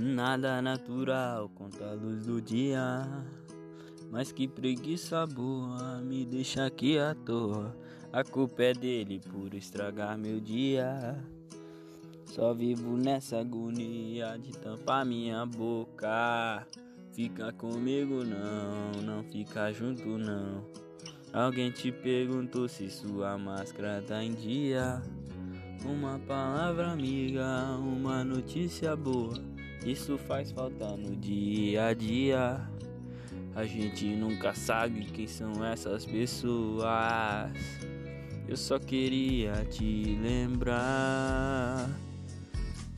Nada natural contra a luz do dia. Mas que preguiça boa me deixa aqui à toa. A culpa é dele por estragar meu dia. Só vivo nessa agonia de tampar minha boca. Fica comigo não, não fica junto não. Alguém te perguntou se sua máscara tá em dia. Uma palavra amiga, uma notícia boa. Isso faz falta no dia a dia. A gente nunca sabe quem são essas pessoas. Eu só queria te lembrar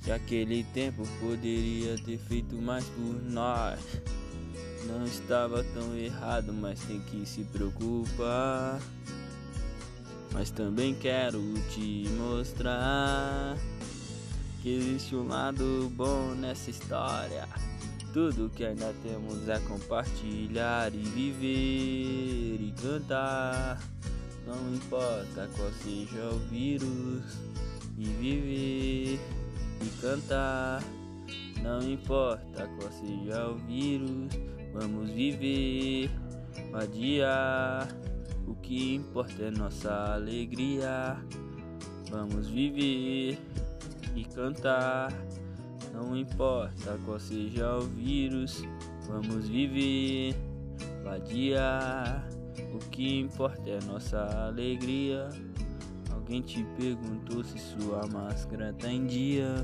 que aquele tempo poderia ter feito mais por nós. Não estava tão errado, mas tem que se preocupar. Mas também quero te mostrar que existe um lado bom nessa história. Tudo que ainda temos é compartilhar e viver e cantar. Não importa qual seja o vírus, e viver e cantar. Não importa qual seja o vírus, vamos viver, adiar. O que importa é nossa alegria. Vamos viver cantar. Não importa qual seja o vírus, vamos viver, vadiar. O que importa é nossa alegria. Alguém te perguntou se sua máscara tá em dia.